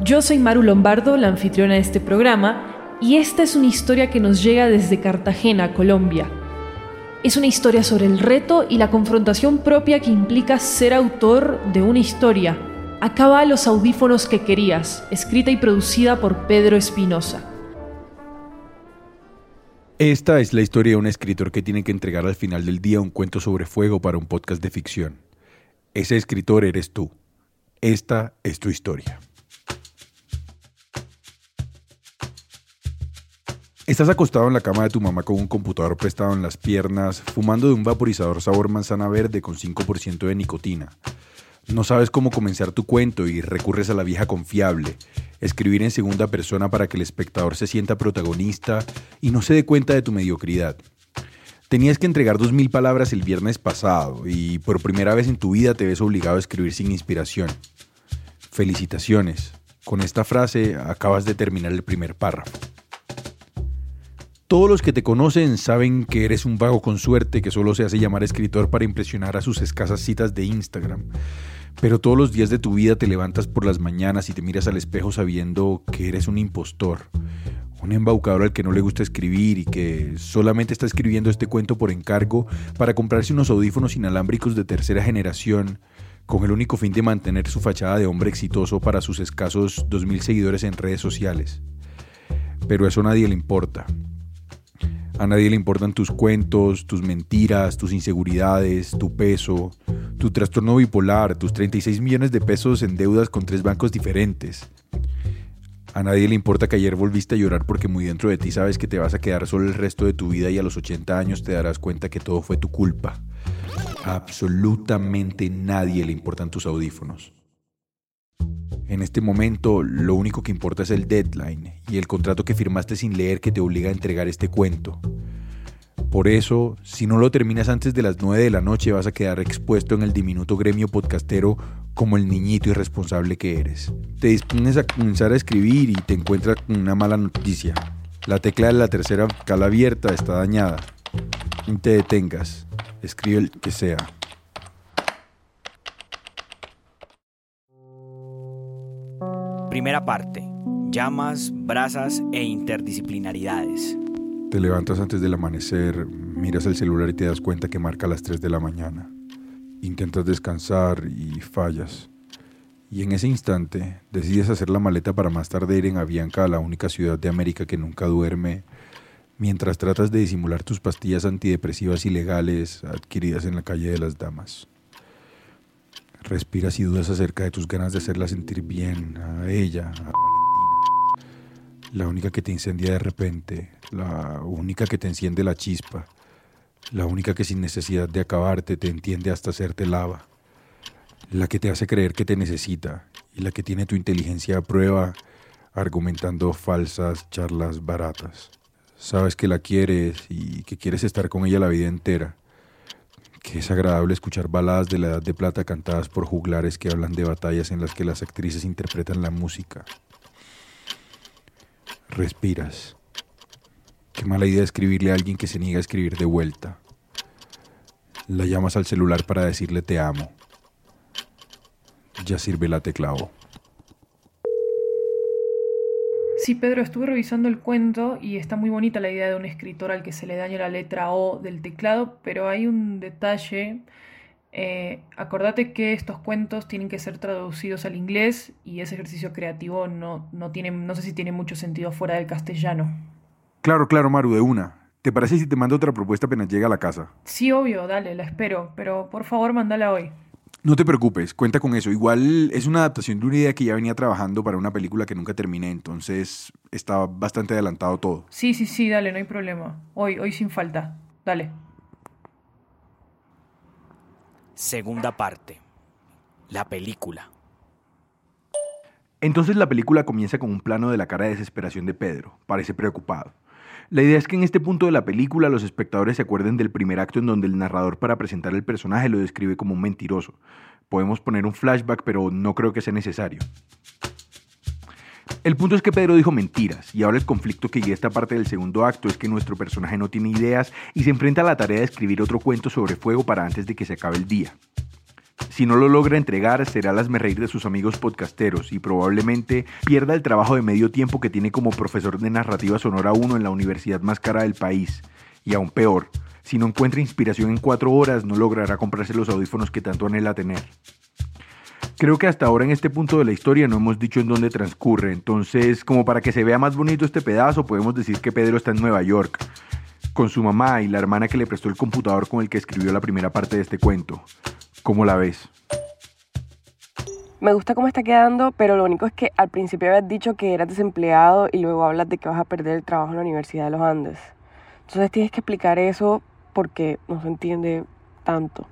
yo soy Maru Lombardo, la anfitriona de este programa, y esta es una historia que nos llega desde Cartagena, Colombia. Es una historia sobre el reto y la confrontación propia que implica ser autor de una historia. Acaba los audífonos que querías, escrita y producida por Pedro Espinosa. Esta es la historia de un escritor que tiene que entregar al final del día un cuento sobre fuego para un podcast de ficción. Ese escritor eres tú. Esta es tu historia. Estás acostado en la cama de tu mamá con un computador prestado en las piernas, fumando de un vaporizador sabor manzana verde con 5% de nicotina. No sabes cómo comenzar tu cuento y recurres a la vieja confiable, escribir en segunda persona para que el espectador se sienta protagonista y no se dé cuenta de tu mediocridad. Tenías que entregar 2.000 palabras el viernes pasado y por primera vez en tu vida te ves obligado a escribir sin inspiración. Felicitaciones. Con esta frase acabas de terminar el primer párrafo. Todos los que te conocen saben que eres un vago con suerte que solo se hace llamar escritor para impresionar a sus escasas citas de Instagram. Pero todos los días de tu vida te levantas por las mañanas y te miras al espejo sabiendo que eres un impostor, un embaucador al que no le gusta escribir y que solamente está escribiendo este cuento por encargo para comprarse unos audífonos inalámbricos de tercera generación con el único fin de mantener su fachada de hombre exitoso para sus escasos 2.000 seguidores en redes sociales. Pero eso a nadie le importa. A nadie le importan tus cuentos, tus mentiras, tus inseguridades, tu peso, tu trastorno bipolar, tus 36 millones de pesos en deudas con tres bancos diferentes. A nadie le importa que ayer volviste a llorar porque muy dentro de ti sabes que te vas a quedar solo el resto de tu vida y a los 80 años te darás cuenta que todo fue tu culpa. A absolutamente nadie le importan tus audífonos. En este momento lo único que importa es el deadline y el contrato que firmaste sin leer que te obliga a entregar este cuento. Por eso, si no lo terminas antes de las 9 de la noche vas a quedar expuesto en el diminuto gremio podcastero como el niñito irresponsable que eres. Te dispones a comenzar a escribir y te encuentras con una mala noticia. La tecla de la tercera cala abierta está dañada. No te detengas. Escribe el que sea. Primera parte. Llamas, brasas e interdisciplinaridades. Te levantas antes del amanecer, miras el celular y te das cuenta que marca las 3 de la mañana. Intentas descansar y fallas. Y en ese instante decides hacer la maleta para más tarde ir en Avianca a la única ciudad de América que nunca duerme, mientras tratas de disimular tus pastillas antidepresivas ilegales adquiridas en la calle de las damas. Respiras y dudas acerca de tus ganas de hacerla sentir bien a ella, a Valentina. La única que te incendia de repente, la única que te enciende la chispa, la única que sin necesidad de acabarte te entiende hasta hacerte lava, la que te hace creer que te necesita y la que tiene tu inteligencia a prueba argumentando falsas charlas baratas. Sabes que la quieres y que quieres estar con ella la vida entera que es agradable escuchar baladas de la Edad de Plata cantadas por juglares que hablan de batallas en las que las actrices interpretan la música. Respiras. Qué mala idea escribirle a alguien que se niega a escribir de vuelta. La llamas al celular para decirle te amo. Ya sirve la teclado. Sí, Pedro, estuve revisando el cuento y está muy bonita la idea de un escritor al que se le daña la letra O del teclado, pero hay un detalle Eh, acordate que estos cuentos tienen que ser traducidos al inglés y ese ejercicio creativo no, no, tiene, no sé si tiene mucho sentido fuera del castellano. Claro, claro, Maru, de una. ¿Te parece si te mando otra propuesta apenas llega a la casa? Sí, obvio, dale, la espero, pero por favor mándala hoy. No te preocupes, cuenta con eso. Igual es una adaptación de una idea que ya venía trabajando para una película que nunca terminé, entonces está bastante adelantado todo. Sí, sí, sí, dale, no hay problema. Hoy, hoy sin falta. Dale. Segunda parte. La película. Entonces la película comienza con un plano de la cara de desesperación de Pedro. Parece preocupado. La idea es que en este punto de la película los espectadores se acuerden del primer acto en donde el narrador para presentar el personaje lo describe como un mentiroso. Podemos poner un flashback, pero no creo que sea necesario. El punto es que Pedro dijo mentiras, y ahora el conflicto que guía esta parte del segundo acto es que nuestro personaje no tiene ideas y se enfrenta a la tarea de escribir otro cuento sobre fuego para antes de que se acabe el día. Si no lo logra entregar, será las reír de sus amigos podcasteros y probablemente pierda el trabajo de medio tiempo que tiene como profesor de narrativa sonora 1 en la universidad más cara del país. Y aún peor, si no encuentra inspiración en cuatro horas, no logrará comprarse los audífonos que tanto anhela tener. Creo que hasta ahora en este punto de la historia no hemos dicho en dónde transcurre, entonces como para que se vea más bonito este pedazo podemos decir que Pedro está en Nueva York, con su mamá y la hermana que le prestó el computador con el que escribió la primera parte de este cuento. ¿Cómo la ves? Me gusta cómo está quedando, pero lo único es que al principio habías dicho que eras desempleado y luego hablas de que vas a perder el trabajo en la Universidad de los Andes. Entonces tienes que explicar eso porque no se entiende tanto.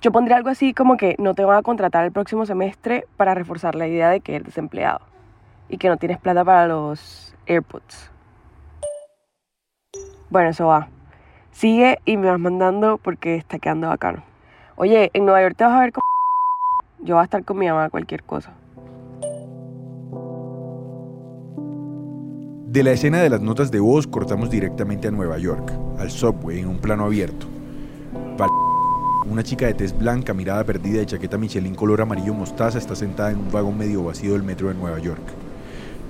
Yo pondría algo así como que no te van a contratar el próximo semestre para reforzar la idea de que eres desempleado y que no tienes plata para los AirPods. Bueno, eso va. Sigue y me vas mandando porque está quedando bacano. Oye, en Nueva York te vas a ver con... Yo voy a estar con mi mamá cualquier cosa. De la escena de las notas de voz cortamos directamente a Nueva York, al subway en un plano abierto. Una chica de tez blanca, mirada perdida y chaqueta Michelin color amarillo mostaza está sentada en un vagón medio vacío del metro de Nueva York.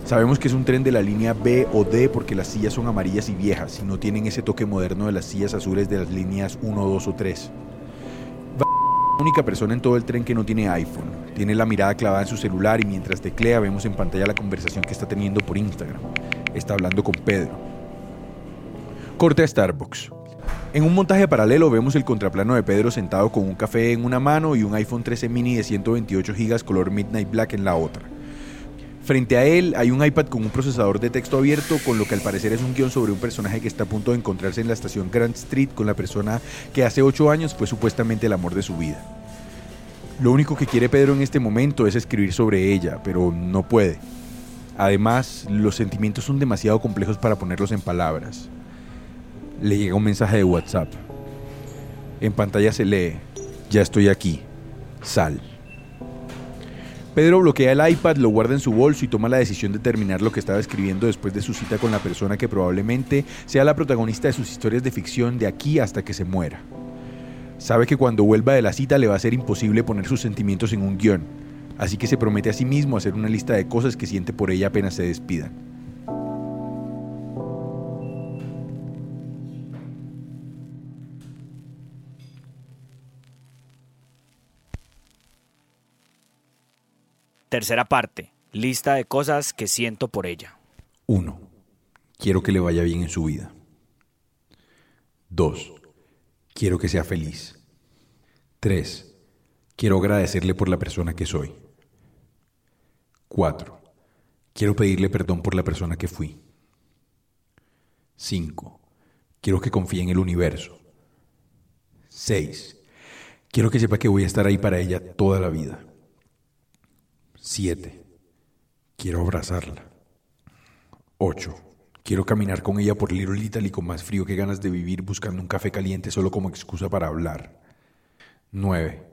Sabemos que es un tren de la línea B o D porque las sillas son amarillas y viejas y no tienen ese toque moderno de las sillas azules de las líneas 1, 2 o 3. Única persona en todo el tren que no tiene iPhone. Tiene la mirada clavada en su celular y mientras teclea vemos en pantalla la conversación que está teniendo por Instagram. Está hablando con Pedro. Corte a Starbucks. En un montaje paralelo vemos el contraplano de Pedro sentado con un café en una mano y un iPhone 13 mini de 128 GB color Midnight Black en la otra. Frente a él hay un iPad con un procesador de texto abierto con lo que al parecer es un guion sobre un personaje que está a punto de encontrarse en la estación Grand Street con la persona que hace 8 años fue supuestamente el amor de su vida. Lo único que quiere Pedro en este momento es escribir sobre ella, pero no puede. Además, los sentimientos son demasiado complejos para ponerlos en palabras le llega un mensaje de WhatsApp. En pantalla se lee, ya estoy aquí, sal. Pedro bloquea el iPad, lo guarda en su bolso y toma la decisión de terminar lo que estaba escribiendo después de su cita con la persona que probablemente sea la protagonista de sus historias de ficción de aquí hasta que se muera. Sabe que cuando vuelva de la cita le va a ser imposible poner sus sentimientos en un guion, así que se promete a sí mismo hacer una lista de cosas que siente por ella apenas se despidan. Tercera parte. Lista de cosas que siento por ella. 1. Quiero que le vaya bien en su vida. 2. Quiero que sea feliz. 3. Quiero agradecerle por la persona que soy. 4. Quiero pedirle perdón por la persona que fui. 5. Quiero que confíe en el universo. 6. Quiero que sepa que voy a estar ahí para ella toda la vida. 7. Quiero abrazarla. 8. Quiero caminar con ella por Little Italy con más frío que ganas de vivir buscando un café caliente solo como excusa para hablar. 9.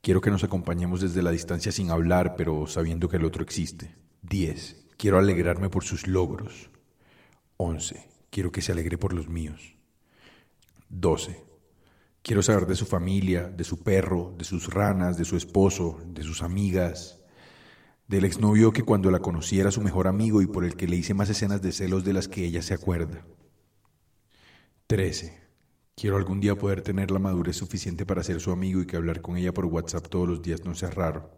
Quiero que nos acompañemos desde la distancia sin hablar, pero sabiendo que el otro existe. 10. Quiero alegrarme por sus logros. 11. Quiero que se alegre por los míos. 12. Quiero saber de su familia, de su perro, de sus ranas, de su esposo, de sus amigas del exnovio que cuando la conocí era su mejor amigo y por el que le hice más escenas de celos de las que ella se acuerda. 13. Quiero algún día poder tener la madurez suficiente para ser su amigo y que hablar con ella por WhatsApp todos los días no sea raro.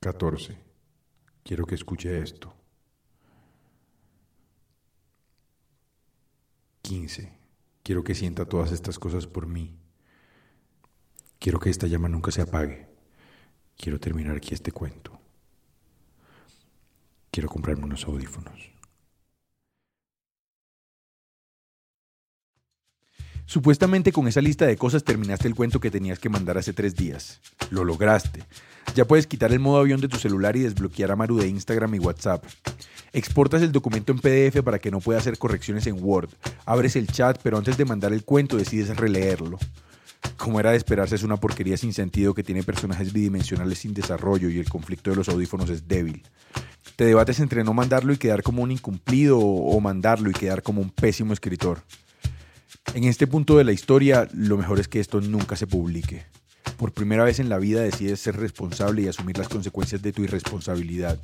14. Quiero que escuche esto. 15. Quiero que sienta todas estas cosas por mí. Quiero que esta llama nunca se apague. Quiero terminar aquí este cuento. Quiero comprarme unos audífonos. Supuestamente con esa lista de cosas terminaste el cuento que tenías que mandar hace tres días. Lo lograste. Ya puedes quitar el modo avión de tu celular y desbloquear a Maru de Instagram y WhatsApp. Exportas el documento en PDF para que no pueda hacer correcciones en Word. Abres el chat, pero antes de mandar el cuento decides releerlo. Como era de esperarse, es una porquería sin sentido que tiene personajes bidimensionales sin desarrollo y el conflicto de los audífonos es débil. Te debates entre no mandarlo y quedar como un incumplido o mandarlo y quedar como un pésimo escritor. En este punto de la historia, lo mejor es que esto nunca se publique. Por primera vez en la vida decides ser responsable y asumir las consecuencias de tu irresponsabilidad.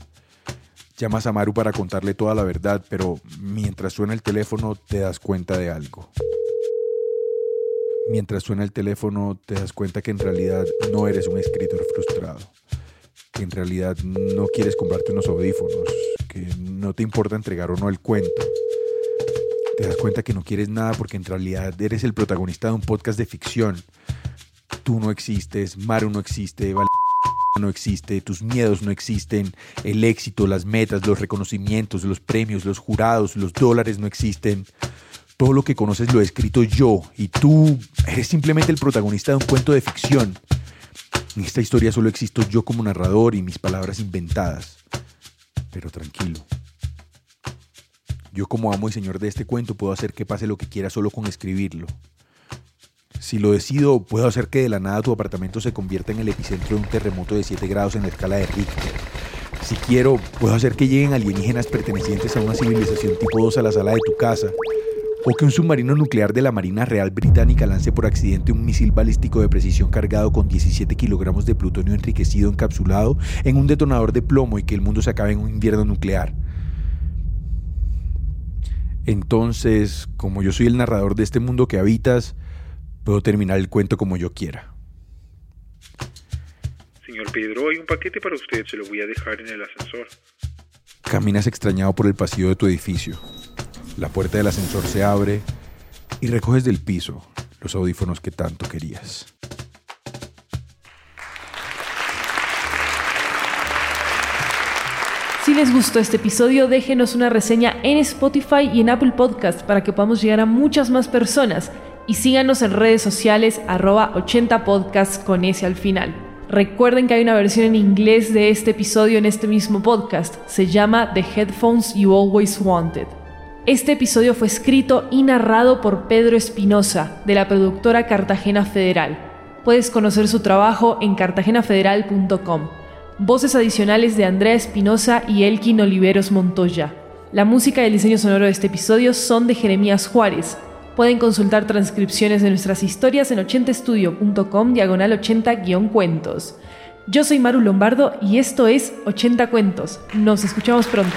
Llamas a Maru para contarle toda la verdad, pero mientras suena el teléfono te das cuenta de algo. Mientras suena el teléfono te das cuenta que en realidad no eres un escritor frustrado, que en realidad no quieres comprarte unos audífonos, que no te importa entregar o no el cuento te das cuenta que no quieres nada porque en realidad eres el protagonista de un podcast de ficción. Tú no existes, Maru no existe, Val no existe, tus miedos no existen, el éxito, las metas, los reconocimientos, los premios, los jurados, los dólares no existen. Todo lo que conoces lo he escrito yo y tú eres simplemente el protagonista de un cuento de ficción. En esta historia solo existo yo como narrador y mis palabras inventadas. Pero tranquilo, yo como amo y señor de este cuento puedo hacer que pase lo que quiera solo con escribirlo. Si lo decido, puedo hacer que de la nada tu apartamento se convierta en el epicentro de un terremoto de 7 grados en la escala de Richter. Si quiero, puedo hacer que lleguen alienígenas pertenecientes a una civilización tipo 2 a la sala de tu casa. O que un submarino nuclear de la Marina Real Británica lance por accidente un misil balístico de precisión cargado con 17 kilogramos de plutonio enriquecido encapsulado en un detonador de plomo y que el mundo se acabe en un invierno nuclear. Entonces, como yo soy el narrador de este mundo que habitas, puedo terminar el cuento como yo quiera. Señor Pedro, hay un paquete para usted, se lo voy a dejar en el ascensor. Caminas extrañado por el pasillo de tu edificio. La puerta del ascensor se abre y recoges del piso los audífonos que tanto querías. Si les gustó este episodio, déjenos una reseña en Spotify y en Apple Podcast para que podamos llegar a muchas más personas. Y síganos en redes sociales arroba 80podcasts con ese al final. Recuerden que hay una versión en inglés de este episodio en este mismo podcast. Se llama The Headphones You Always Wanted. Este episodio fue escrito y narrado por Pedro Espinosa, de la productora Cartagena Federal. Puedes conocer su trabajo en cartagenafederal.com. Voces adicionales de Andrea Espinosa y Elkin Oliveros Montoya. La música y el diseño sonoro de este episodio son de Jeremías Juárez. Pueden consultar transcripciones de nuestras historias en 80estudio.com diagonal 80-cuentos. Yo soy Maru Lombardo y esto es 80 Cuentos. Nos escuchamos pronto.